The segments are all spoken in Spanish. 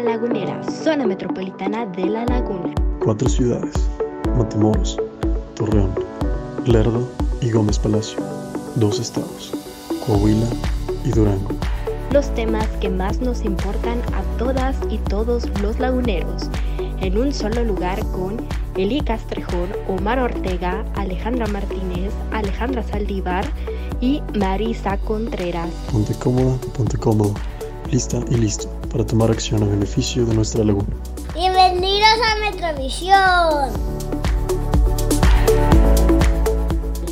La Lagunera, zona metropolitana de La Laguna. Cuatro ciudades, Matamoros, Torreón, Lerdo y Gómez Palacio. Dos estados, Coahuila y Durango. Los temas que más nos importan a todas y todos los laguneros, en un solo lugar con Eli Castrejón, Omar Ortega, Alejandra Martínez, Alejandra Saldívar y Marisa Contreras. Ponte cómoda, ponte cómodo, lista y listo para tomar acción a beneficio de nuestra laguna. Bienvenidos a Metrovisión.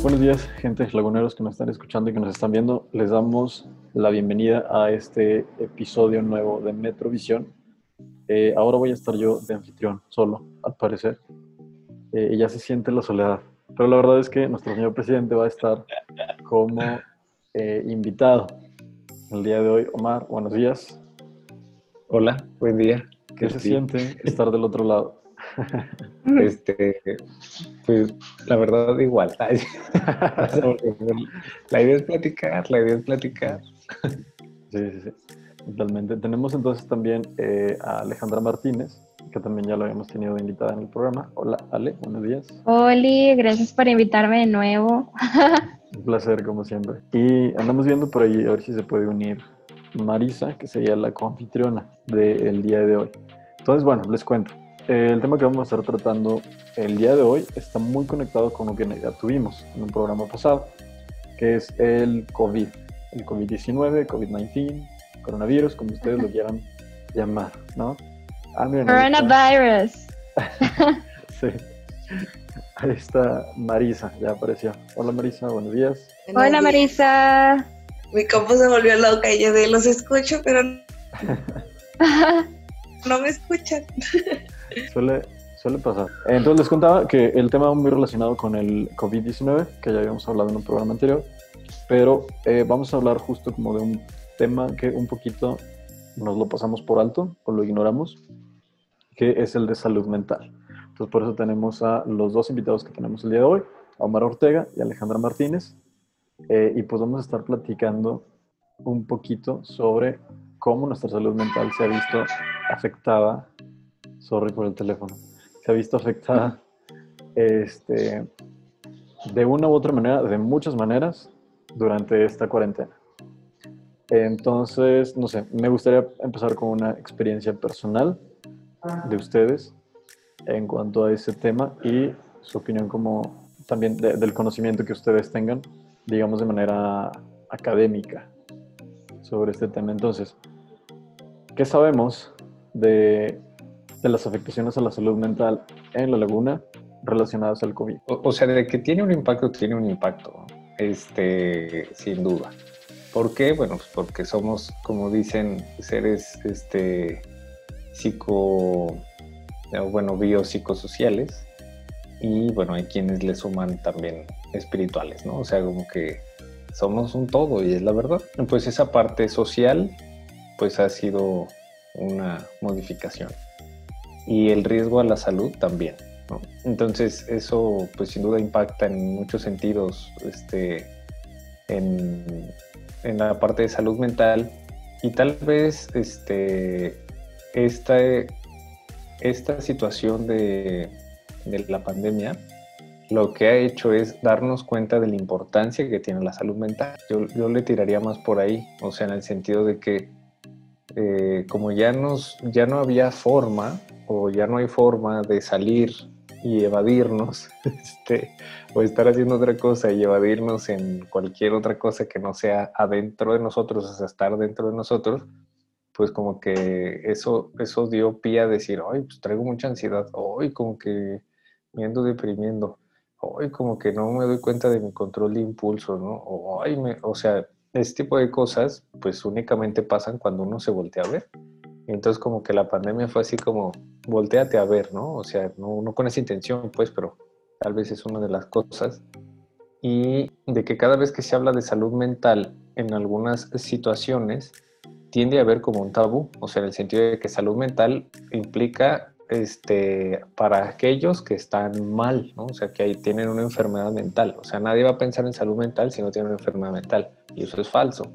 Buenos días, gente laguneros que nos están escuchando y que nos están viendo. Les damos la bienvenida a este episodio nuevo de Metrovisión. Eh, ahora voy a estar yo de anfitrión, solo, al parecer. Eh, y ya se siente la soledad. Pero la verdad es que nuestro señor presidente va a estar como eh, invitado el día de hoy. Omar, buenos días. Hola, buen día. ¿Qué se siente estar del otro lado? Este, pues la verdad igual. la idea es platicar, la idea es platicar. Sí, sí, sí. Totalmente. Tenemos entonces también eh, a Alejandra Martínez, que también ya lo habíamos tenido invitada en el programa. Hola, Ale, buenos días. Hola, gracias por invitarme de nuevo. Un placer, como siempre. Y andamos viendo por ahí a ver si se puede unir Marisa, que sería la coanfitriona del día de hoy. Entonces, bueno, les cuento. El tema que vamos a estar tratando el día de hoy está muy conectado con lo que ya tuvimos en un programa pasado, que es el COVID, el COVID-19, COVID-19, coronavirus, como ustedes lo quieran llamar, ¿no? Ah, Coronavirus. sí. Ahí está Marisa, ya apareció. Hola Marisa, buenos días. Hola Marisa. Mi compu se volvió loca y yo de los escucho, pero no me escuchan. Suele, suele pasar. Entonces les contaba que el tema muy relacionado con el COVID-19, que ya habíamos hablado en un programa anterior, pero eh, vamos a hablar justo como de un tema que un poquito nos lo pasamos por alto o lo ignoramos, que es el de salud mental. Entonces por eso tenemos a los dos invitados que tenemos el día de hoy, a Omar Ortega y Alejandra Martínez, eh, y pues vamos a estar platicando un poquito sobre cómo nuestra salud mental se ha visto afectada, sorry por el teléfono, se ha visto afectada este, de una u otra manera, de muchas maneras, durante esta cuarentena. Entonces, no sé, me gustaría empezar con una experiencia personal de ustedes en cuanto a ese tema y su opinión como también del conocimiento que ustedes tengan, digamos de manera académica sobre este tema. Entonces, ¿qué sabemos de, de las afectaciones a la salud mental en la laguna relacionadas al COVID? O, sea, de que tiene un impacto, tiene un impacto, este, sin duda. ¿Por qué? Bueno, pues porque somos, como dicen, seres este, psico, bueno, biopsicosociales y bueno, hay quienes le suman también espirituales, ¿no? O sea, como que somos un todo y es la verdad. Pues esa parte social, pues ha sido una modificación. Y el riesgo a la salud también, ¿no? Entonces eso, pues sin duda impacta en muchos sentidos, este, en en la parte de salud mental y tal vez este, esta, esta situación de, de la pandemia lo que ha hecho es darnos cuenta de la importancia que tiene la salud mental. Yo, yo le tiraría más por ahí, o sea, en el sentido de que eh, como ya, nos, ya no había forma o ya no hay forma de salir y evadirnos, este, o estar haciendo otra cosa y evadirnos en cualquier otra cosa que no sea adentro de nosotros, o sea, estar dentro de nosotros, pues como que eso, eso dio pie a decir, ay, pues traigo mucha ansiedad, hoy como que me deprimiendo, hoy como que no me doy cuenta de mi control de impulso, ¿no? O, me, o sea, este tipo de cosas pues únicamente pasan cuando uno se voltea a ver. Entonces como que la pandemia fue así como, volteate a ver, ¿no? O sea, no, no con esa intención, pues, pero tal vez es una de las cosas. Y de que cada vez que se habla de salud mental en algunas situaciones, tiende a haber como un tabú, o sea, en el sentido de que salud mental implica este, para aquellos que están mal, ¿no? O sea, que ahí tienen una enfermedad mental. O sea, nadie va a pensar en salud mental si no tiene una enfermedad mental. Y eso es falso.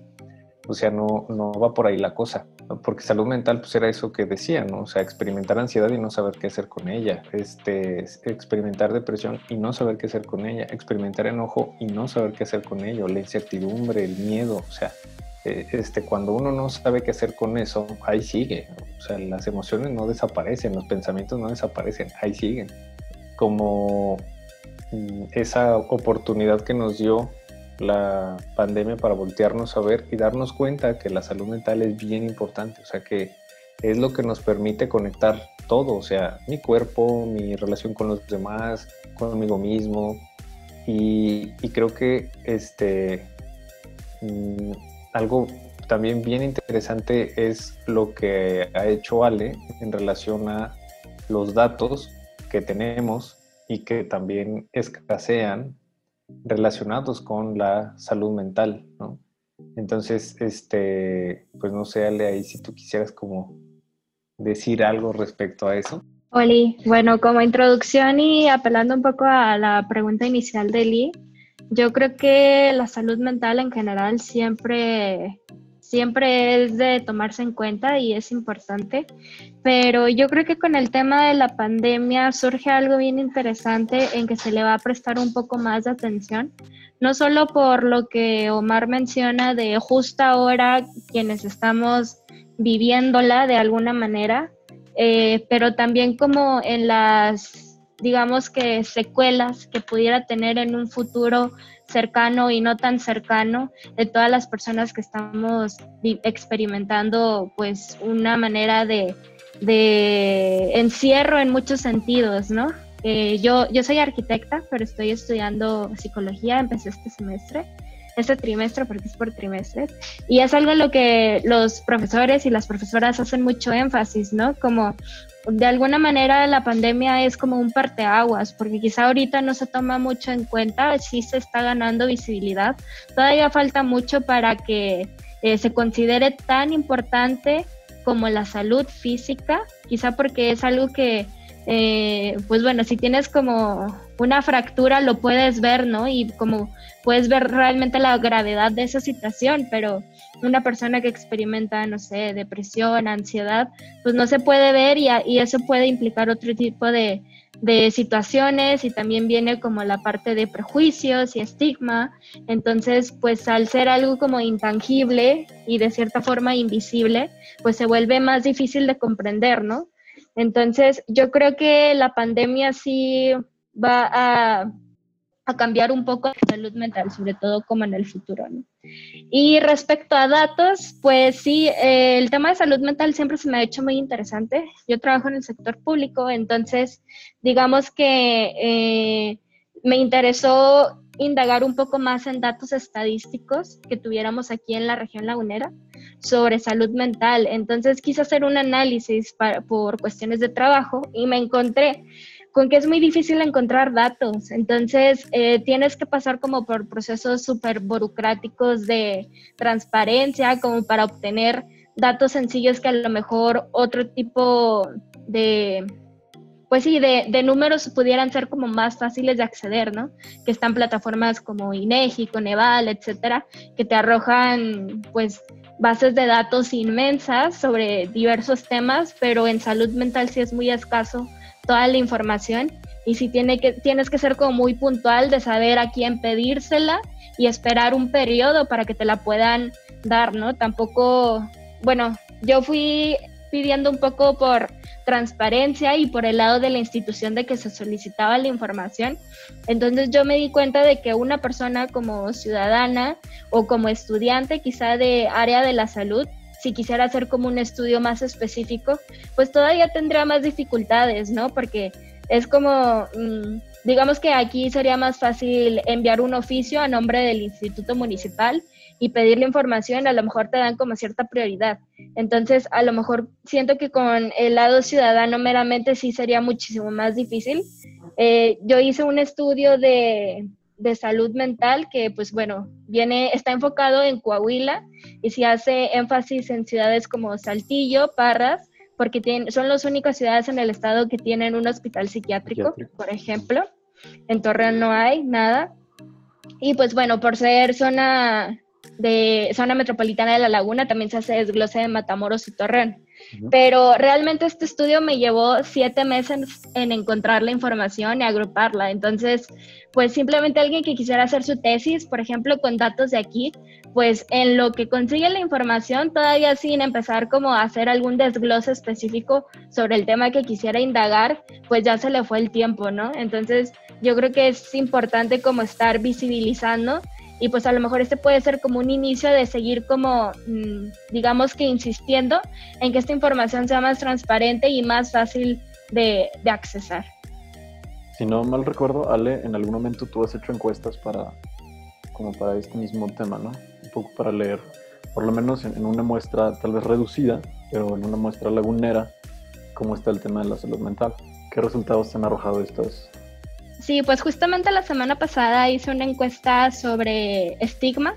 O sea, no, no va por ahí la cosa. Porque salud mental, pues era eso que decía, ¿no? O sea, experimentar ansiedad y no saber qué hacer con ella. Este, experimentar depresión y no saber qué hacer con ella. Experimentar enojo y no saber qué hacer con ello. La incertidumbre, el miedo. O sea, eh, este, cuando uno no sabe qué hacer con eso, ahí sigue. O sea, las emociones no desaparecen, los pensamientos no desaparecen, ahí siguen. Como mm, esa oportunidad que nos dio la pandemia para voltearnos a ver y darnos cuenta que la salud mental es bien importante, o sea que es lo que nos permite conectar todo, o sea, mi cuerpo, mi relación con los demás, conmigo mismo y, creo que este mm, algo también bien interesante es lo que ha hecho Ale en relación a los datos que tenemos y que también escasean relacionados con la salud mental, ¿no? Entonces, este, pues no sé, Ale, ahí si tú quisieras como decir algo respecto a eso. Oli, bueno, como introducción y apelando un poco a la pregunta inicial de Lee, yo creo que la salud mental en general siempre siempre es de tomarse en cuenta y es importante, pero yo creo que con el tema de la pandemia surge algo bien interesante en que se le va a prestar un poco más de atención, no solo por lo que Omar menciona de justo ahora quienes estamos viviéndola de alguna manera, eh, pero también como en las, digamos que secuelas que pudiera tener en un futuro cercano y no tan cercano de todas las personas que estamos experimentando pues una manera de, encierro en muchos sentidos, ¿no? Eh, yo, yo soy arquitecta, pero estoy estudiando psicología, empecé este semestre, este trimestre, porque es por trimestres, y es algo en lo que los profesores y las profesoras hacen mucho énfasis, ¿no? Como de alguna manera la pandemia es como un parteaguas, porque quizá ahorita no se toma mucho en cuenta, sí se está ganando visibilidad. Todavía falta mucho para que eh, se considere tan importante como la salud física, quizá porque es algo que, eh, pues bueno, si tienes como una fractura lo puedes ver, ¿no? Y como puedes ver realmente la gravedad de esa situación, pero una persona que experimenta, no sé, depresión, ansiedad, pues no se puede ver y, y eso puede implicar otro tipo de, de situaciones y también viene como la parte de prejuicios y estigma. Entonces, pues al ser algo como intangible y de cierta forma invisible, pues se vuelve más difícil de comprender, ¿no? Entonces, yo creo que la pandemia sí va a cambiar un poco la salud mental, sobre todo como en el futuro. ¿no? Y respecto a datos, pues sí, eh, el tema de salud mental siempre se me ha hecho muy interesante. Yo trabajo en el sector público, entonces digamos que eh, me interesó indagar un poco más en datos estadísticos que tuviéramos aquí en la región lagunera sobre salud mental. Entonces quise hacer un análisis por cuestiones de trabajo y me encontré con que es muy difícil encontrar datos. Entonces, eh, tienes que pasar como por procesos súper burocráticos de transparencia, como para obtener datos sencillos que a lo mejor otro tipo de, pues sí, de, de, números pudieran ser como más fáciles de acceder, ¿no? Que están plataformas como INEGI, Coneval, etcétera, que te arrojan, pues, bases de datos inmensas sobre diversos temas, pero en salud mental sí es muy escaso toda la información y si tiene que, tienes que ser como muy puntual de saber a quién pedírsela y esperar un periodo para que te la puedan dar, ¿no? Tampoco, bueno, yo fui pidiendo un poco por transparencia y por el lado de la institución de que se solicitaba la información. Entonces yo me di cuenta de que una persona como ciudadana o como estudiante quizá de área de la salud si quisiera hacer como un estudio más específico, pues todavía tendría más dificultades, ¿no? Porque es como, mm, digamos que aquí sería más fácil enviar un oficio a nombre del instituto municipal y pedirle información, a lo mejor te dan como cierta prioridad. Entonces, a lo mejor siento que con el lado ciudadano meramente sí sería muchísimo más difícil. Eh, yo hice un estudio de, de salud mental que pues bueno, viene, está enfocado en Coahuila y se hace énfasis en ciudades como Saltillo, Parras, porque tienen, son las únicas ciudades en el estado que tienen un hospital psiquiátrico, por ejemplo. En Torreón no hay nada. Y pues bueno, por ser zona de zona metropolitana de La Laguna, también se hace desglose de Matamoros y Torreón. Pero realmente este estudio me llevó siete meses en encontrar la información y agruparla. Entonces, pues simplemente alguien que quisiera hacer su tesis, por ejemplo, con datos de aquí, pues en lo que consigue la información, todavía sin empezar como a hacer algún desglose específico sobre el tema que quisiera indagar, pues ya se le fue el tiempo, ¿no? Entonces, yo creo que es importante como estar visibilizando y pues a lo mejor este puede ser como un inicio de seguir como, mm, digamos que insistiendo en que esta información sea más transparente y más fácil de, de accesar. Si no mal recuerdo, Ale, en algún momento tú has hecho encuestas para, como para este mismo tema, ¿no? Un poco para leer, por lo menos en, en una muestra tal vez reducida, pero en una muestra lagunera, cómo está el tema de la salud mental. ¿Qué resultados te han arrojado estos, Sí, pues justamente la semana pasada hice una encuesta sobre estigma.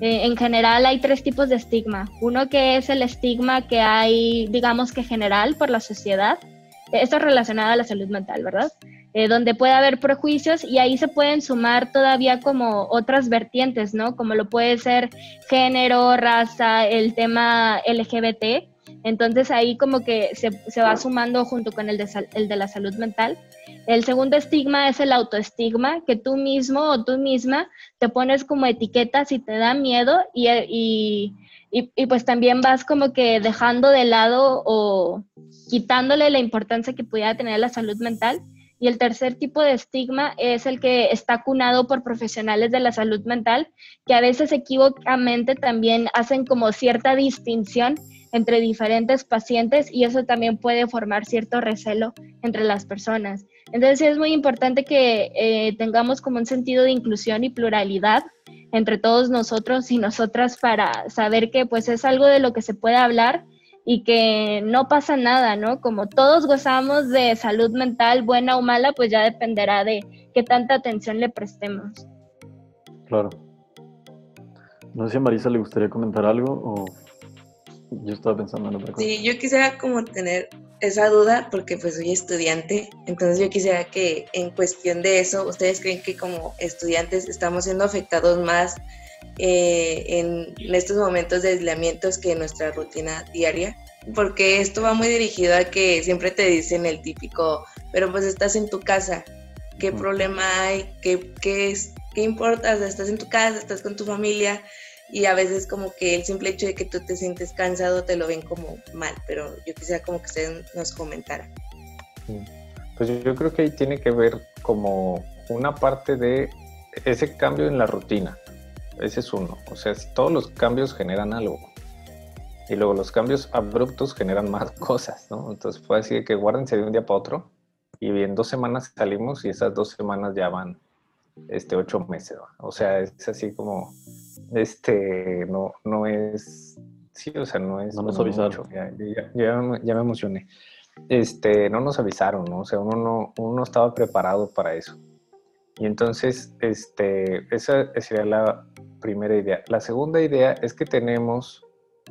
Eh, en general hay tres tipos de estigma. Uno que es el estigma que hay, digamos que general por la sociedad. Esto es relacionado a la salud mental, ¿verdad? Eh, donde puede haber prejuicios y ahí se pueden sumar todavía como otras vertientes, ¿no? Como lo puede ser género, raza, el tema LGBT. Entonces ahí como que se, se va sumando junto con el de, el de la salud mental. El segundo estigma es el autoestigma, que tú mismo o tú misma te pones como etiquetas y te da miedo y, y, pues también vas como que dejando de lado o quitándole la importancia que pudiera tener la salud mental. Y el tercer tipo de estigma es el que está cunado por profesionales de la salud mental, que a veces equivocamente también hacen como cierta distinción entre diferentes pacientes y eso también puede formar cierto recelo entre las personas. Entonces es muy importante que eh, tengamos como un sentido de inclusión y pluralidad entre todos nosotros y nosotras para saber que pues es algo de lo que se puede hablar y que no pasa nada, ¿no? Como todos gozamos de salud mental, buena o mala, pues ya dependerá de qué tanta atención le prestemos. Claro. No sé si a Marisa le gustaría comentar algo o yo estaba pensando en otra cosa. Sí, yo quisiera como tener esa duda porque pues soy estudiante, entonces yo quisiera que en cuestión de eso, ¿ustedes creen que como estudiantes estamos siendo afectados más eh, en estos momentos de aislamientos que en nuestra rutina diaria? Porque esto va muy dirigido a que siempre te dicen el típico, pero pues estás en tu casa, ¿qué problema hay? ¿Qué, qué, es, ¿Qué importa? estás en tu casa, estás con tu familia, y a veces como que el simple hecho de que tú te sientes cansado te lo ven como mal, pero yo quisiera como que usted nos comentara. Pues yo creo que ahí tiene que ver como una parte de ese cambio en la rutina. Ese es uno. O sea, todos los cambios generan algo. Y luego los cambios abruptos generan más cosas, ¿no? Entonces puede decir que guárdense de un día para otro y en dos semanas salimos y esas dos semanas ya van este, ocho meses. O sea, es así como este, no, no es, sí, o sea, no es... No nos avisaron. Ya, me emocioné. Este, no nos avisaron, ¿no? O sea, uno no, uno estaba preparado para eso. Y entonces, este, esa sería la primera idea. La segunda idea es que tenemos,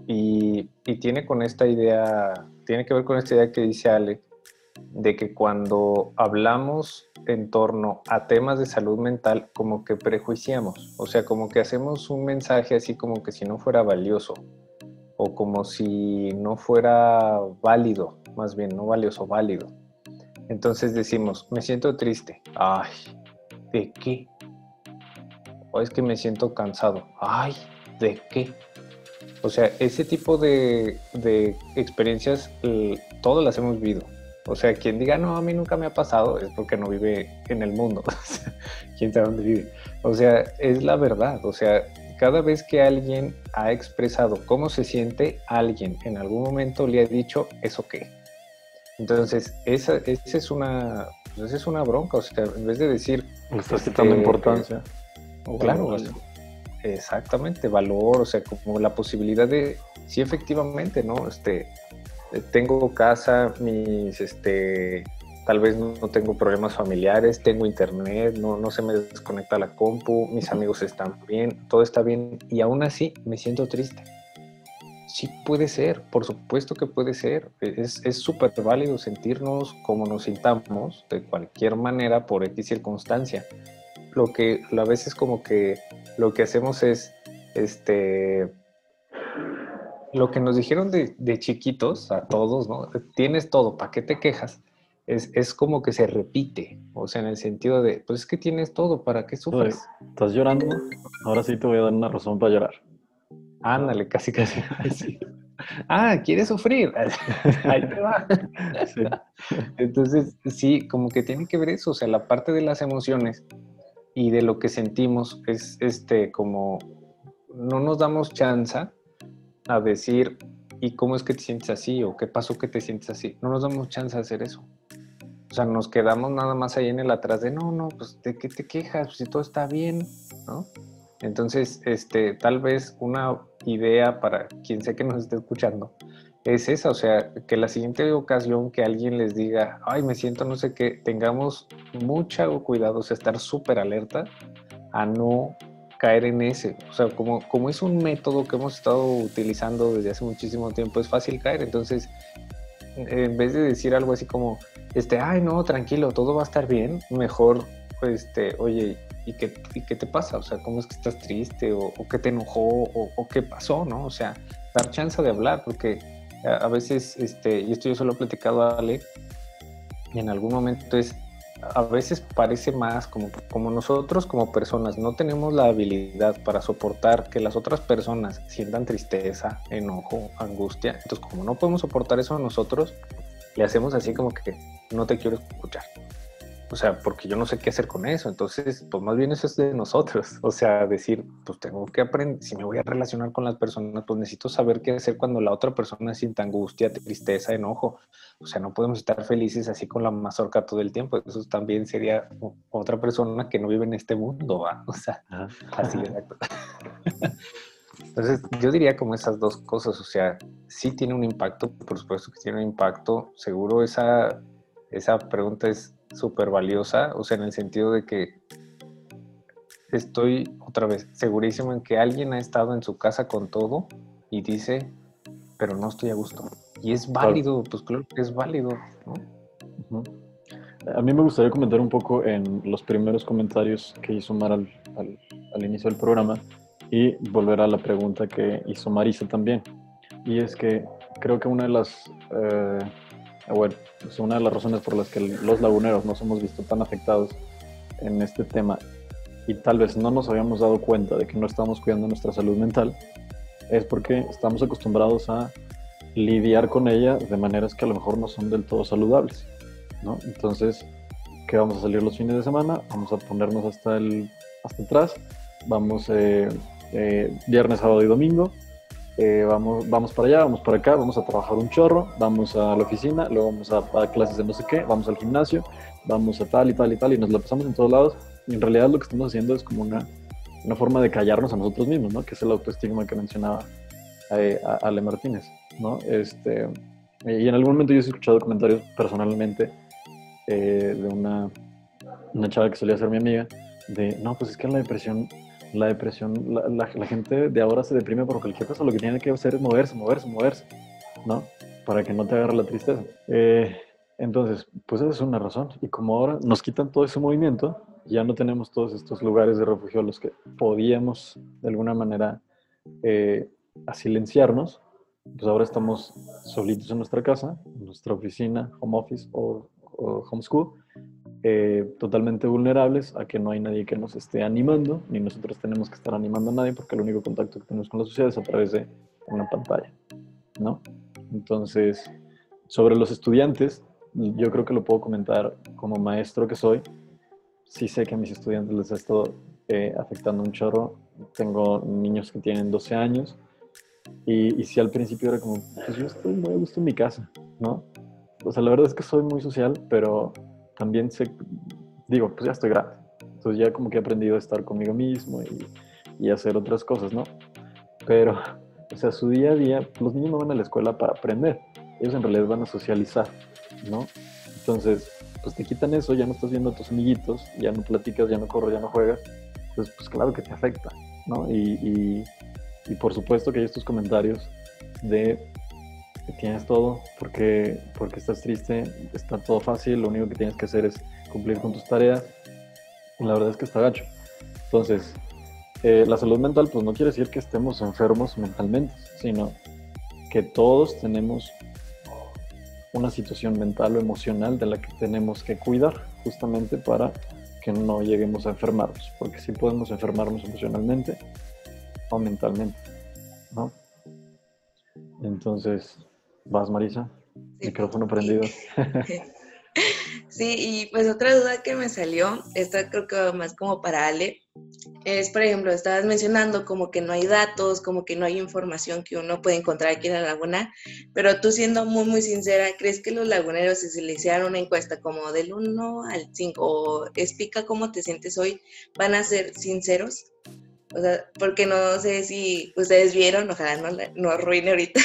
y, y tiene con esta idea, tiene que ver con esta idea que dice Ale, de que cuando hablamos en torno a temas de salud mental, como que prejuiciamos, o sea, como que hacemos un mensaje así como que si no fuera valioso, o como si no fuera válido, más bien, no valioso, válido. Entonces decimos, me siento triste. Ay, ¿de qué? O es que me siento cansado. Ay, ¿de qué? O sea, ese tipo de, experiencias eh, todas las hemos vivido o sea, quien diga, no, a mí nunca me ha pasado, es porque no vive en el mundo. ¿Quién sabe dónde vive? O sea, es la verdad. O sea, cada vez que alguien ha expresado cómo se siente, alguien en algún momento le ha dicho, ¿eso qué? Entonces, esa, es una pues es una bronca. O sea, en vez de decir... Le estás quitando este, importancia. claro, exactamente, valor, o sea, como la posibilidad de, sí, efectivamente, ¿no? Este, tengo casa, mis, este, tal vez no, tengo problemas familiares, tengo internet, no, no se me desconecta la compu, mis amigos están bien, todo está bien y aún así me siento triste. Sí puede ser, por supuesto que puede ser. Es súper válido sentirnos como nos sintamos de cualquier manera por X circunstancia. Lo que a veces como que lo que hacemos es este, lo que nos dijeron de, de chiquitos, a todos, ¿no? Tienes todo, ¿para qué te quejas? Es, es, como que se repite, o sea, en el sentido de, pues es que tienes todo, ¿para qué sufres? ¿Estás llorando? Ahora sí te voy a dar una razón para llorar. Ándale, casi, casi. Sí. Ah, ¿quieres sufrir? Ahí te va. Sí. Entonces, sí, como que tiene que ver eso, o sea, la parte de las emociones y de lo que sentimos es este como no nos damos chance a decir ¿y cómo es que te sientes así? o ¿qué pasó que te sientes así? No nos damos chance a hacer eso. O sea, nos quedamos nada más ahí en el atrás de no, no, pues de qué te quejas, si todo está bien, ¿no? Entonces, este, tal vez una idea para quien sea que nos esté escuchando es esa, o sea, que la siguiente ocasión que alguien les diga, ay, me siento no sé qué, tengamos mucho cuidado, o sea, estar súper alerta a no caer en ese. O sea, como, como es un método que hemos estado utilizando desde hace muchísimo tiempo, es fácil caer. Entonces, en vez de decir algo así como, este, ay, no, tranquilo, todo va a estar bien, mejor, este, oye, ¿y qué, y qué te pasa? O sea, ¿cómo es que estás triste? ¿O, o qué te enojó? O, ¿O, qué pasó? ¿No? O sea, dar chance de hablar, porque a, a veces, este, y esto yo se lo he platicado a Ale, y en algún momento es, a veces parece más como, como nosotros como personas no tenemos la habilidad para soportar que las otras personas sientan tristeza, enojo, angustia. Entonces, como no podemos soportar eso nosotros, le hacemos así como que no te quiero escuchar. O sea, porque yo no sé qué hacer con eso. Entonces, pues más bien eso es de nosotros. O sea, decir, pues tengo que aprender, si me voy a relacionar con las personas, pues necesito saber qué hacer cuando la otra persona sienta angustia, tristeza, enojo. O sea, no podemos estar felices así con la mazorca todo el tiempo. Eso también sería otra persona que no vive en este mundo, ¿va? O sea, Ajá. así exacto. Entonces, yo diría como esas dos cosas, o sea, sí tiene un impacto, por supuesto que tiene un impacto, seguro esa, esa pregunta es súper valiosa, o sea, en el sentido de que estoy otra vez segurísimo en que alguien ha estado en su casa con todo y dice, pero no estoy a gusto. Y es válido, pues claro que es válido, ¿no? Uh -huh. A mí me gustaría comentar un poco en los primeros comentarios que hizo Mar al, al, al inicio del programa y volver a la pregunta que hizo Marisa también. Y es que creo que una de las, eh, bueno, pues una de las razones por las que los laguneros nos hemos visto tan afectados en este tema y tal vez no nos habíamos dado cuenta de que no estamos cuidando nuestra salud mental es porque estamos acostumbrados a lidiar con ella de maneras que a lo mejor no son del todo saludables, ¿no? Entonces, que vamos a salir los fines de semana, vamos a ponernos hasta el hasta atrás, vamos eh, eh, viernes, sábado y domingo, eh, vamos, vamos para allá, vamos para acá, vamos a trabajar un chorro, vamos a la oficina, luego vamos a, clases de no sé qué, vamos al gimnasio, vamos a tal y tal y tal, y nos la pasamos en todos lados. Y en realidad lo que estamos haciendo es como una, una forma de callarnos a nosotros mismos, ¿no? Que es el autoestigma que mencionaba eh, Ale Martínez, ¿no? Este, y en algún momento yo he escuchado comentarios personalmente eh, de una, una chava que solía ser mi amiga, de, no, pues es que la depresión la depresión, la, la, la, gente de ahora se deprime por cualquier cosa, lo que tiene que hacer es moverse, moverse, moverse, ¿no? Para que no te agarre la tristeza. Eh, entonces, pues esa es una razón. Y como ahora nos quitan todo ese movimiento, ya no tenemos todos estos lugares de refugio a los que podíamos de alguna manera eh, a silenciarnos, pues ahora estamos solitos en nuestra casa, en nuestra oficina, home office o, o homeschool, eh, totalmente vulnerables a que no hay nadie que nos esté animando, ni nosotros tenemos que estar animando a nadie porque el único contacto que tenemos con la sociedad es a través de una pantalla, ¿no? Entonces, sobre los estudiantes, yo creo que lo puedo comentar como maestro que soy. Sí sé que a mis estudiantes les ha estado eh, afectando un chorro. Tengo niños que tienen 12 años y, y sí al principio era como, pues yo estoy muy a gusto en mi casa, ¿no? O sea, la verdad es que soy muy social, pero también sé, digo, pues ya estoy grande. Entonces ya como que he aprendido a estar conmigo mismo y, y, hacer otras cosas, ¿no? Pero, o sea, su día a día, los niños no van a la escuela para aprender. Ellos en realidad van a socializar, ¿no? Entonces, pues te quitan eso, ya no estás viendo a tus amiguitos, ya no platicas, ya no corres, ya no juegas. Entonces, pues claro que te afecta, ¿no? Y, y, por supuesto que hay estos comentarios de tienes todo, porque, porque estás triste, está todo fácil, lo único que tienes que hacer es cumplir con tus tareas. Y la verdad es que está gacho. Entonces, eh, la salud mental pues no quiere decir que estemos enfermos mentalmente, sino que todos tenemos una situación mental o emocional de la que tenemos que cuidar justamente para que no lleguemos a enfermarnos, porque sí podemos enfermarnos emocionalmente o mentalmente, ¿no? Entonces, vas Marisa, micrófono prendido. Sí, y pues otra duda que me salió, esta creo que más como para Ale, es, por ejemplo, estabas mencionando como que no hay datos, como que no hay información que uno puede encontrar aquí en la laguna, pero tú siendo muy, muy sincera, ¿crees que los laguneros, si se le hiciera una encuesta como del 1 al 5 o explica cómo te sientes hoy, van a ser sinceros? O sea, porque no sé si ustedes vieron, ojalá no, no arruine ahorita,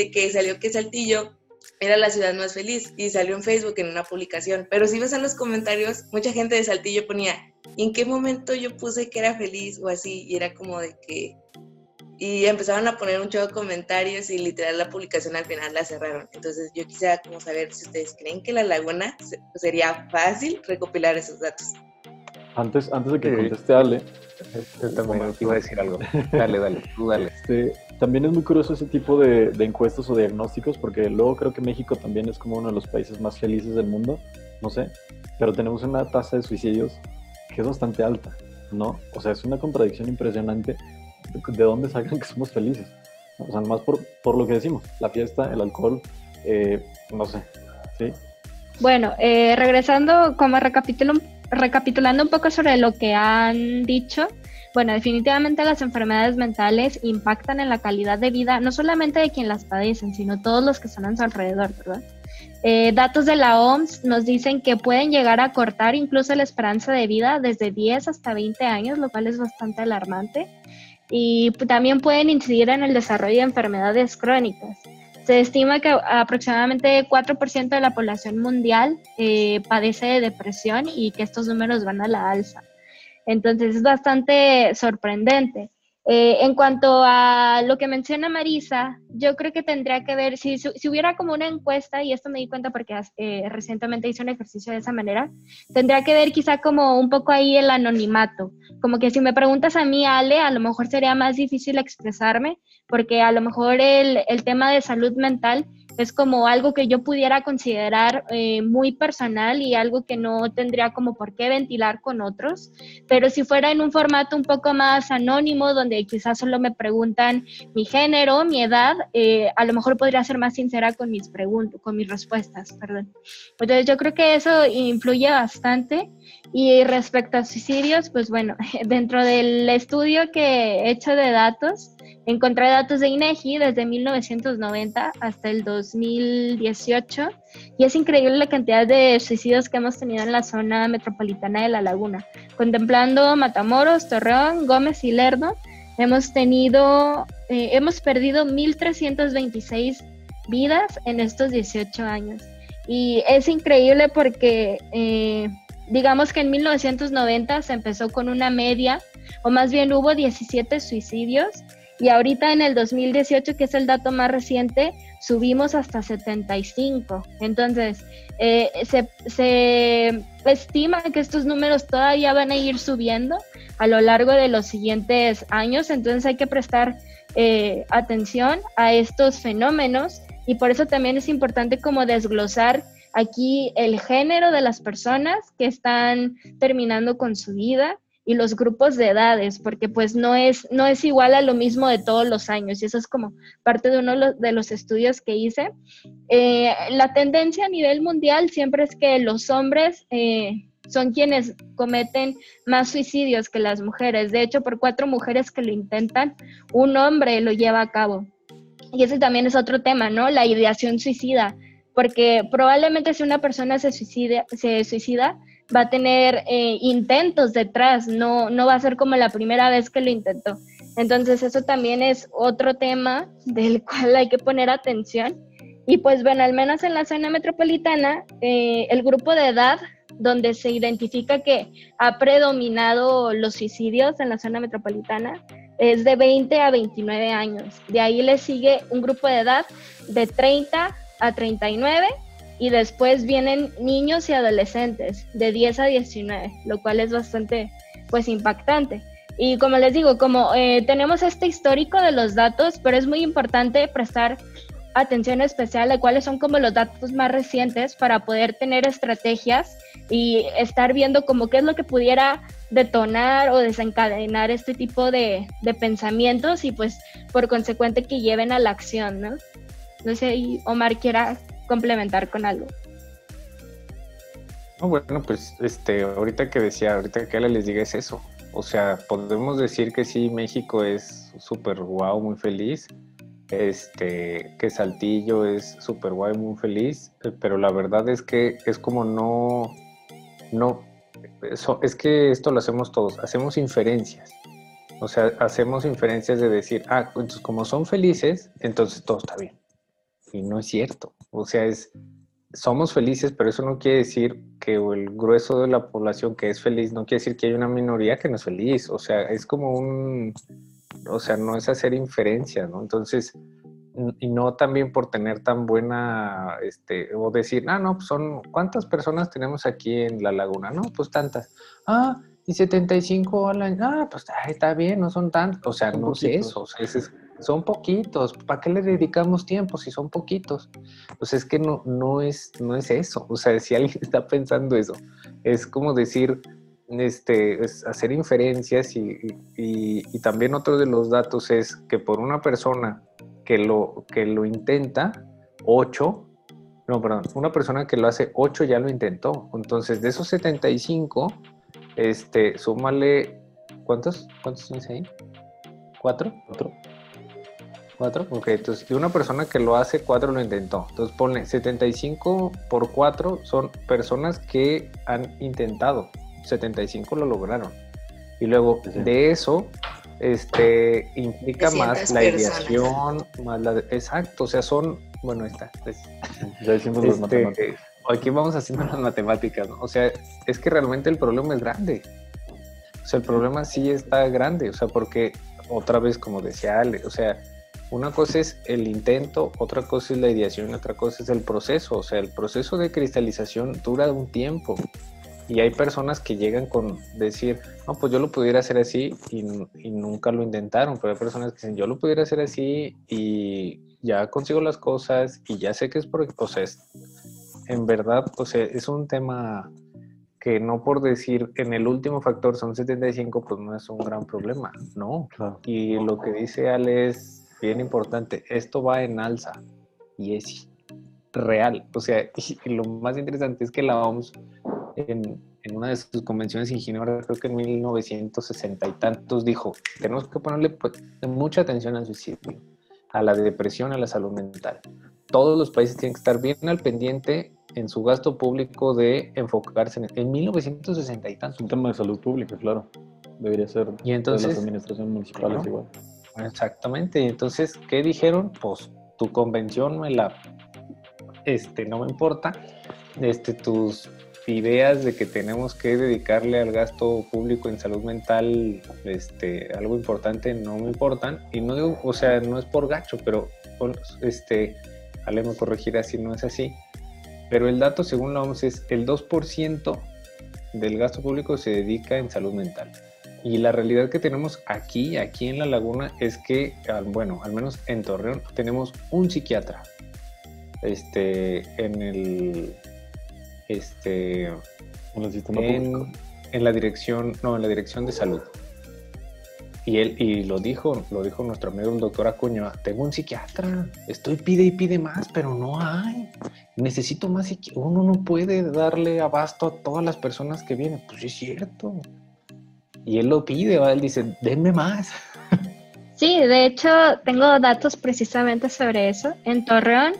de que salió que Saltillo era la ciudad más feliz y salió en Facebook en una publicación. Pero si ves en los comentarios, mucha gente de Saltillo ponía, ¿y en qué momento yo puse que era feliz o así? Y era como de que... Y empezaron a poner un chorro de comentarios y literal la publicación al final la cerraron. Entonces yo quisiera como saber si ustedes creen que la laguna sería fácil recopilar esos datos. Antes, antes de que conteste Ale, yo también iba a decir algo. Dale, dale, tú dale. Este, también es muy curioso ese tipo de, encuestas o diagnósticos, porque luego creo que México también es como uno de los países más felices del mundo, no sé, pero tenemos una tasa de suicidios que es bastante alta, ¿no? O sea, es una contradicción impresionante de, dónde sacan que somos felices. O sea, nomás por, por lo que decimos, la fiesta, el alcohol, eh, no sé, ¿sí? Bueno, eh, regresando, como recapitulando un poco sobre lo que han dicho, bueno, definitivamente las enfermedades mentales impactan en la calidad de vida, no solamente de quien las padecen, sino todos los que están a su alrededor, ¿verdad? Eh, datos de la OMS nos dicen que pueden llegar a cortar incluso la esperanza de vida desde 10 hasta 20 años, lo cual es bastante alarmante. Y también pueden incidir en el desarrollo de enfermedades crónicas. Se estima que aproximadamente 4% de la población mundial eh, padece de depresión y que estos números van a la alza. Entonces es bastante sorprendente. Eh, en cuanto a lo que menciona Marisa, yo creo que tendría que ver, si, si hubiera como una encuesta, y esto me di cuenta porque eh, recientemente hice un ejercicio de esa manera, tendría que ver quizá como un poco ahí el anonimato, como que si me preguntas a mí, Ale, a lo mejor sería más difícil expresarme, porque a lo mejor el, el tema de salud mental es como algo que yo pudiera considerar eh, muy personal y algo que no tendría como por qué ventilar con otros, pero si fuera en un formato un poco más anónimo, donde quizás solo me preguntan mi género, mi edad, eh, a lo mejor podría ser más sincera con mis preguntas, con mis respuestas, perdón. Entonces yo creo que eso influye bastante. Y respecto a suicidios, pues bueno, dentro del estudio que he hecho de datos, Encontré datos de INEGI desde 1990 hasta el 2018 y es increíble la cantidad de suicidios que hemos tenido en la zona metropolitana de La Laguna. Contemplando Matamoros, Torreón, Gómez y Lerdo, hemos tenido, eh, hemos perdido 1.326 vidas en estos 18 años. Y es increíble porque, eh, digamos que en 1990 se empezó con una media, o más bien hubo 17 suicidios y ahorita en el 2018, que es el dato más reciente, subimos hasta 75. Entonces, eh, se, estima que estos números todavía van a ir subiendo a lo largo de los siguientes años. Entonces hay que prestar eh, atención a estos fenómenos y por eso también es importante como desglosar aquí el género de las personas que están terminando con su vida, y los grupos de edades, porque pues no es, no es igual a lo mismo de todos los años y eso es como parte de uno de los estudios que hice. Eh, la tendencia a nivel mundial siempre es que los hombres eh, son quienes cometen más suicidios que las mujeres. De hecho, por cuatro mujeres que lo intentan, un hombre lo lleva a cabo. Y ese también es otro tema, ¿no? La ideación suicida, porque probablemente si una persona se suicida, se suicida va a tener eh, intentos detrás, no, no va a ser como la primera vez que lo intentó. Entonces eso también es otro tema del cual hay que poner atención. Y pues bueno, al menos en la zona metropolitana, eh, el grupo de edad donde se identifica que ha predominado los suicidios en la zona metropolitana es de 20 a 29 años. De ahí le sigue un grupo de edad de 30 a 39 y después vienen niños y adolescentes de 10 a 19, lo cual es bastante pues impactante. Y como les digo, como eh, tenemos este histórico de los datos, pero es muy importante prestar atención especial a cuáles son como los datos más recientes para poder tener estrategias y estar viendo como qué es lo que pudiera detonar o desencadenar este tipo de, de pensamientos y pues por consecuente que lleven a la acción, ¿no? No sé Omar quiera complementar con algo. bueno, pues este, ahorita que decía, ahorita que les diga es eso. O sea, podemos decir que sí, México es súper guau, muy feliz, este, que Saltillo es súper guay, muy feliz, eh, pero la verdad es que es como no, no, es que esto lo hacemos todos, hacemos inferencias. O sea, hacemos inferencias de decir, ah, entonces como son felices, entonces todo está bien. Y no es cierto. O sea, es, somos felices, pero eso no quiere decir que el grueso de la población que es feliz, no quiere decir que hay una minoría que no es feliz. O sea, es como un, o sea, no es hacer inferencias, ¿no? Entonces, y no también por tener tan buena, este, o decir, ah, no, pues son, ¿cuántas personas tenemos aquí en la laguna? No, pues tantas. Ah, y 75 al año, ah, pues está bien, no son tantos, o sea, no sé eso, o sea, son poquitos, ¿para qué le dedicamos tiempo si son poquitos? Pues es que no, no, es, no es eso, o sea, si alguien está pensando eso, es como decir, este, es hacer inferencias y, y, también otro de los datos es que por una persona que lo, que lo intenta, 8, no, perdón, una persona que lo hace 8 ya lo intentó. Entonces, de esos 75, este, súmale, ¿cuántos? ¿Cuántos tienes ahí? ¿Cuatro? ¿Cuatro? ¿Cuatro? Ok, entonces, de una persona que lo hace, 4 lo intentó. Entonces, ponle 75 por 4 son personas que han intentado. 75 lo lograron. Y luego de eso, este, implica más la ideación, más la... Exacto, o sea, son, bueno, está. Ya hicimos las este, matemáticas. Aquí vamos haciendo las matemáticas, ¿no? O sea, es que realmente el problema es grande. O sea, el problema sí está grande, o sea, porque otra vez, como decía Ale, o sea, una cosa es el intento, otra cosa es la ideación, otra cosa es el proceso. O sea, el proceso de cristalización dura un tiempo. Y hay personas que llegan con decir, no, pues yo lo pudiera hacer así y, nunca lo intentaron, pero hay personas que dicen, yo lo pudiera hacer así y ya consigo las cosas y ya sé que es porque, o sea, en verdad, o sea, es un tema que no por decir en el último factor son 75, pues no es un gran problema, no. Y lo que dice Ale es bien importante, esto va en alza y es real. O sea, y lo más interesante es que la OMS en, una de sus convenciones en Ginebra, creo que en 1960 y tantos, dijo, tenemos que ponerle pues, mucha atención al suicidio, a la depresión, a la salud mental. Todos los países tienen que estar bien al pendiente en su gasto público de enfocarse en, en 1960 y tantos. Un tema de salud pública, claro. Debería ser y entonces, de las administraciones municipales igual. Exactamente. Entonces, ¿qué dijeron? Pues tu convención me la, este, no me importa, este, tus ideas de que tenemos que dedicarle al gasto público en salud mental este, algo importante no me importan. Y no digo, o sea, no es por gacho, pero este, Ale me corregirá si no es así. Pero el dato, según la OMS, es el 2% del gasto público se dedica en salud mental. Y la realidad que tenemos aquí, aquí en la laguna, es que, bueno, al menos en Torreón, tenemos un psiquiatra. Este, en el este, en, la dirección, no, en la dirección de salud. Y él, y lo dijo, lo dijo nuestro amigo el doctor Acuña, tengo un psiquiatra, estoy pide y pide más, pero no hay. Necesito más psiquiatra. Uno no puede darle abasto a todas las personas que vienen. Pues es cierto. Y él lo pide, él dice, denme más. Sí, de hecho, tengo datos precisamente sobre eso. En Torreón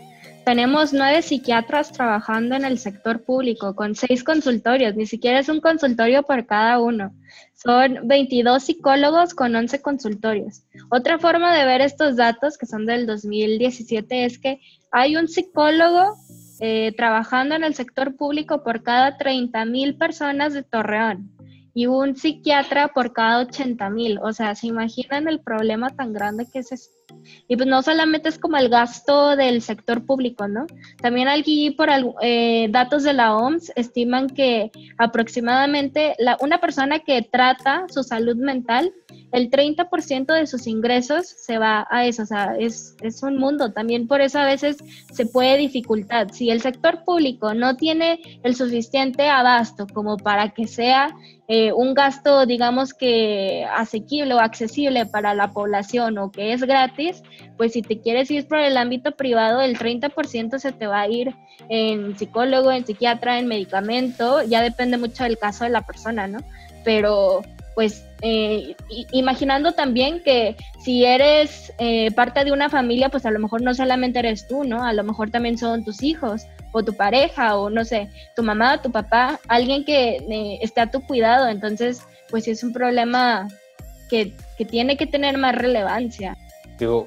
tenemos nueve psiquiatras trabajando en el sector público con seis consultorios, ni siquiera es un consultorio por cada uno. Son 22 psicólogos con 11 consultorios. Otra forma de ver estos datos, que son del 2017, es que hay un psicólogo eh, trabajando en el sector público por cada 30 mil personas de Torreón. Y un psiquiatra por cada 80 mil. O sea, ¿se imaginan el problema tan grande que es esto? Y pues no solamente es como el gasto del sector público, ¿no? También aquí por eh, datos de la OMS estiman que aproximadamente la, una persona que trata su salud mental, el 30% de sus ingresos se va a eso, o sea, es, es un mundo. También por eso a veces se puede dificultar. Si el sector público no tiene el suficiente abasto como para que sea eh, un gasto, digamos que asequible o accesible para la población o que es gratis, pues si te quieres ir por el ámbito privado, el 30% se te va a ir en psicólogo, en psiquiatra, en medicamento, ya depende mucho del caso de la persona, ¿no? Pero pues eh, imaginando también que si eres eh, parte de una familia, pues a lo mejor no solamente eres tú, ¿no? A lo mejor también son tus hijos o tu pareja o no sé, tu mamá, tu papá, alguien que eh, esté a tu cuidado. Entonces, pues es un problema que, que tiene que tener más relevancia. Digo,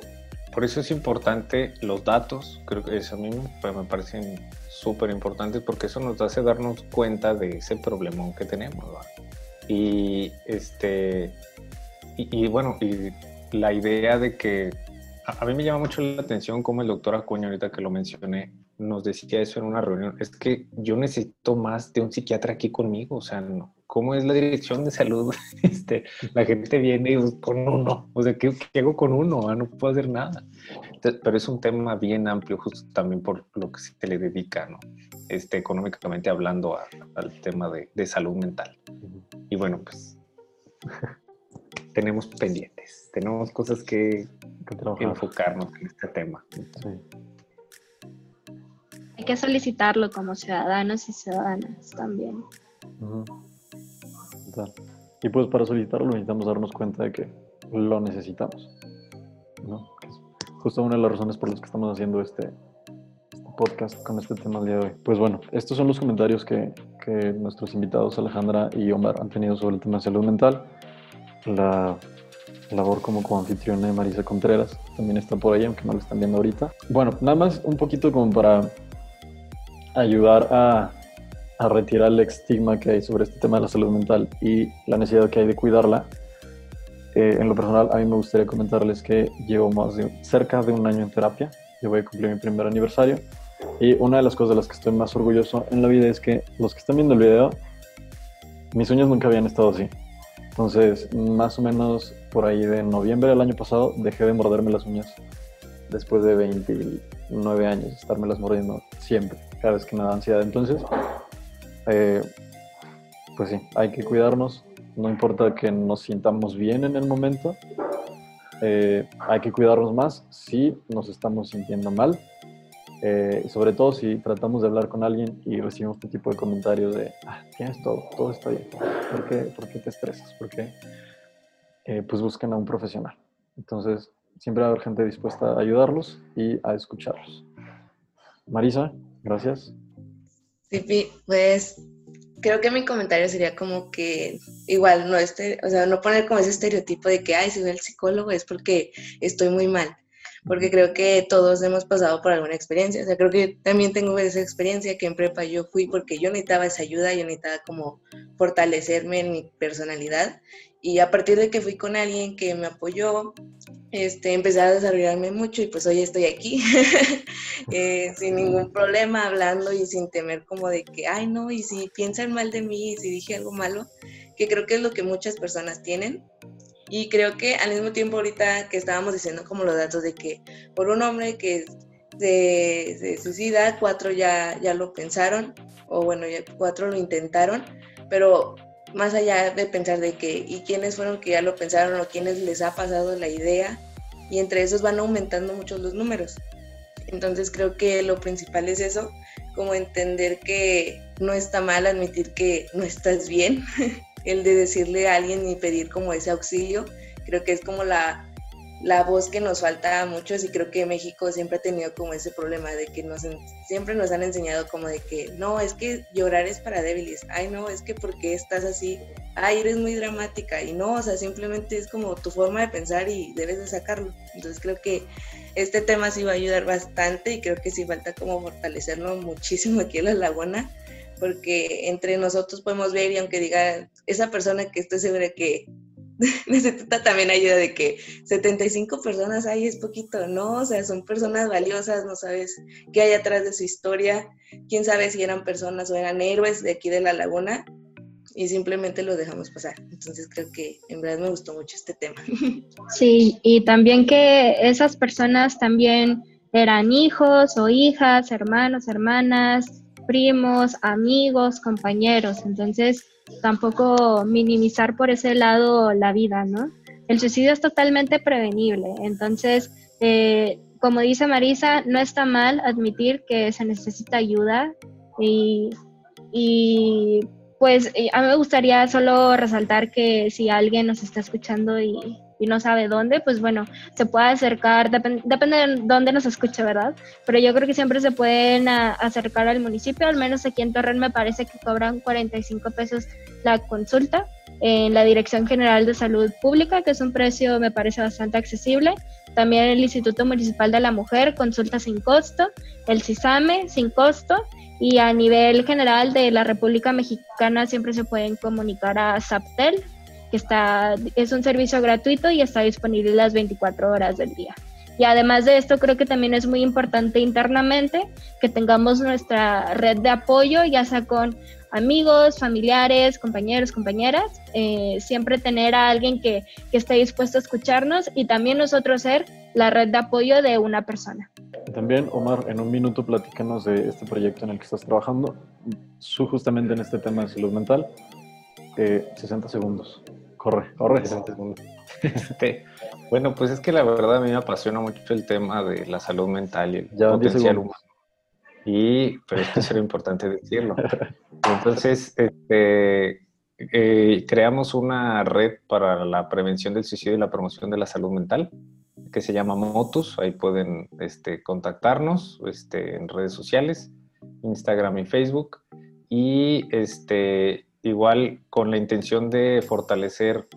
por eso es importante los datos, creo que eso a mí me parecen súper importantes porque eso nos hace darnos cuenta de ese problemón que tenemos. Y este y, bueno, y la idea de que a, mí me llama mucho la atención como el doctor Acuña, ahorita que lo mencioné, nos decía eso en una reunión, es que yo necesito más de un psiquiatra aquí conmigo, o sea, ¿cómo es la dirección de salud? Este, la gente viene con uno, o sea, ¿qué, hago con uno? Ah, no puedo hacer nada. pero es un tema bien amplio, justo también por lo que se le dedica, ¿no? Este, económicamente hablando al tema de, de salud mental. Y bueno, pues tenemos pendientes, tenemos cosas que, que enfocarnos en este tema. Sí. Hay que solicitarlo como ciudadanos y ciudadanas también. Y pues para solicitarlo necesitamos darnos cuenta de que lo necesitamos. ¿no? justo una de las razones por las que estamos haciendo este, este, podcast con este tema el día de hoy. Pues bueno, estos son los comentarios que, que nuestros invitados Alejandra y Omar han tenido sobre el tema de salud mental. La labor como coanfitriona de Marisa Contreras también está por ahí, aunque no lo están viendo ahorita. Bueno, nada más un poquito como para ayudar a, retirar el estigma que hay sobre este tema de la salud mental y la necesidad que hay de cuidarla. Eh, en lo personal, a mí me gustaría comentarles que llevo más de cerca de un año en terapia. Yo voy a cumplir mi primer aniversario. Y una de las cosas de las que estoy más orgulloso en la vida es que los que están viendo el video, mis uñas nunca habían estado así. Entonces, más o menos por ahí de noviembre del año pasado, dejé de morderme las uñas después de 29 años, de estarme las mordiendo siempre cada vez que me da ansiedad. Entonces, eh, pues sí, hay que cuidarnos. No importa que nos sintamos bien en el momento. Eh, hay que cuidarnos más si nos estamos sintiendo mal. Eh, sobre todo si tratamos de hablar con alguien y recibimos este tipo de comentarios de, ah, tienes todo, todo está bien. ¿Por qué, ¿Por qué te estresas? Porque pues busquen a un profesional. Entonces, siempre va a haber gente dispuesta a ayudarlos y a escucharlos. Marisa, Gracias. Sí, pues creo que mi comentario sería como que igual no este, o sea, no poner como ese estereotipo de que ay, si voy al psicólogo es porque estoy muy mal, porque creo que todos hemos pasado por alguna experiencia, o sea, creo que también tengo esa experiencia que en prepa yo fui porque yo necesitaba esa ayuda, yo necesitaba como fortalecerme en mi personalidad y a partir de que fui con alguien que me apoyó, este, empecé a desarrollarme mucho y pues hoy estoy aquí eh, sin ningún problema hablando y sin temer como de que, ay no, y si piensan mal de mí y si dije algo malo, que creo que es lo que muchas personas tienen. Y creo que al mismo tiempo ahorita que estábamos diciendo como los datos de que por un hombre que se, se suicida, cuatro ya, ya lo pensaron, o bueno, ya cuatro lo intentaron, pero más allá de pensar de que, ¿y quiénes fueron que ya lo pensaron o quiénes les ha pasado la idea? Y entre esos van aumentando mucho los números. Entonces creo que lo principal es eso, como entender que no está mal admitir que no estás bien, el de decirle a alguien y pedir como ese auxilio, creo que es como la la voz que nos falta a muchos y creo que México siempre ha tenido como ese problema de que nos siempre nos han enseñado como de que no, es que llorar es para débiles, ay no, es que porque estás así, ay eres muy dramática y no, o sea, simplemente es como tu forma de pensar y debes de sacarlo. Entonces creo que este tema sí va a ayudar bastante y creo que sí falta como fortalecerlo muchísimo aquí en la laguna porque entre nosotros podemos ver y aunque diga esa persona que estoy segura que necesita también ayuda de que 75 personas hay es poquito, ¿no? O sea, son personas valiosas, no sabes qué hay atrás de su historia, quién sabe si eran personas o eran héroes de aquí de la laguna y simplemente lo dejamos pasar. Entonces creo que en verdad me gustó mucho este tema. Sí, y también que esas personas también eran hijos o hijas, hermanos, hermanas, primos, amigos, compañeros. Entonces, tampoco minimizar por ese lado la vida, ¿no? El suicidio es totalmente prevenible. Entonces, eh, como dice Marisa, no está mal admitir que se necesita ayuda y, y pues a mí me gustaría solo resaltar que si alguien nos está escuchando y, no sabe dónde, pues bueno, se puede acercar, depende de dónde nos escuche, ¿verdad? Pero yo creo que siempre se pueden acercar al municipio, al menos aquí en Torreón me parece que cobran 45 pesos la consulta en la Dirección General de Salud Pública, que es un precio me parece bastante accesible. También el Instituto Municipal de la Mujer, consulta sin costo, el CISAME sin costo y a nivel general de la República Mexicana siempre se pueden comunicar a SAPTEL, que está, es un servicio gratuito y está disponible las 24 horas del día. Y además de esto, creo que también es muy importante internamente que tengamos nuestra red de apoyo, ya sea con amigos, familiares, compañeros, compañeras, eh, siempre tener a alguien que, que esté dispuesto a escucharnos y también nosotros ser la red de apoyo de una persona. También, Omar, en un minuto platícanos de este proyecto en el que estás trabajando, justamente en este tema de salud mental. 60 eh, segundos. Corre, corre. 60 segundos. Este, bueno, pues es que la verdad a mí me apasiona mucho el tema de la salud mental y el potencial humano. Y, pero esto es importante decirlo. Entonces, este, eh, creamos una red para la prevención del suicidio y la promoción de la salud mental que se llama Motus. Ahí pueden este, contactarnos este, en redes sociales, Instagram y Facebook. Y este, igual con la intención de fortalecer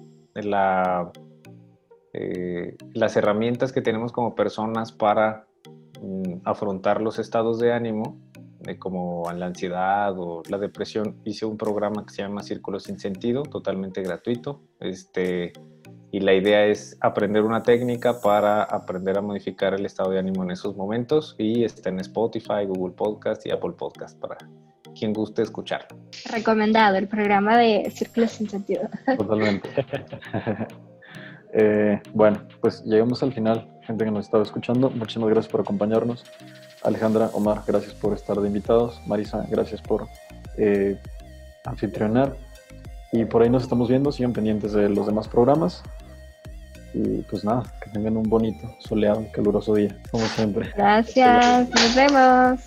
eh, las herramientas que tenemos como personas para mm, afrontar los estados de ánimo, como la ansiedad o la depresión. Hice un programa que se llama Círculo sin Sentido, totalmente gratuito. Este, y la idea es aprender una técnica para aprender a modificar el estado de ánimo en esos momentos y está en Spotify, Google Podcast y Apple Podcast para quien guste escucharlo. Recomendado el programa de Círculos sin Sentido. Totalmente. Eh, bueno, pues llegamos al final, gente que nos estaba escuchando. Muchísimas gracias por acompañarnos. Alejandra, Omar, gracias por estar de invitados. Marisa, gracias por eh, anfitrionar. Y por ahí nos estamos viendo, sigan pendientes de los demás programas. Y pues nada, que tengan un bonito, soleado, caluroso día, como siempre. Gracias, nos vemos.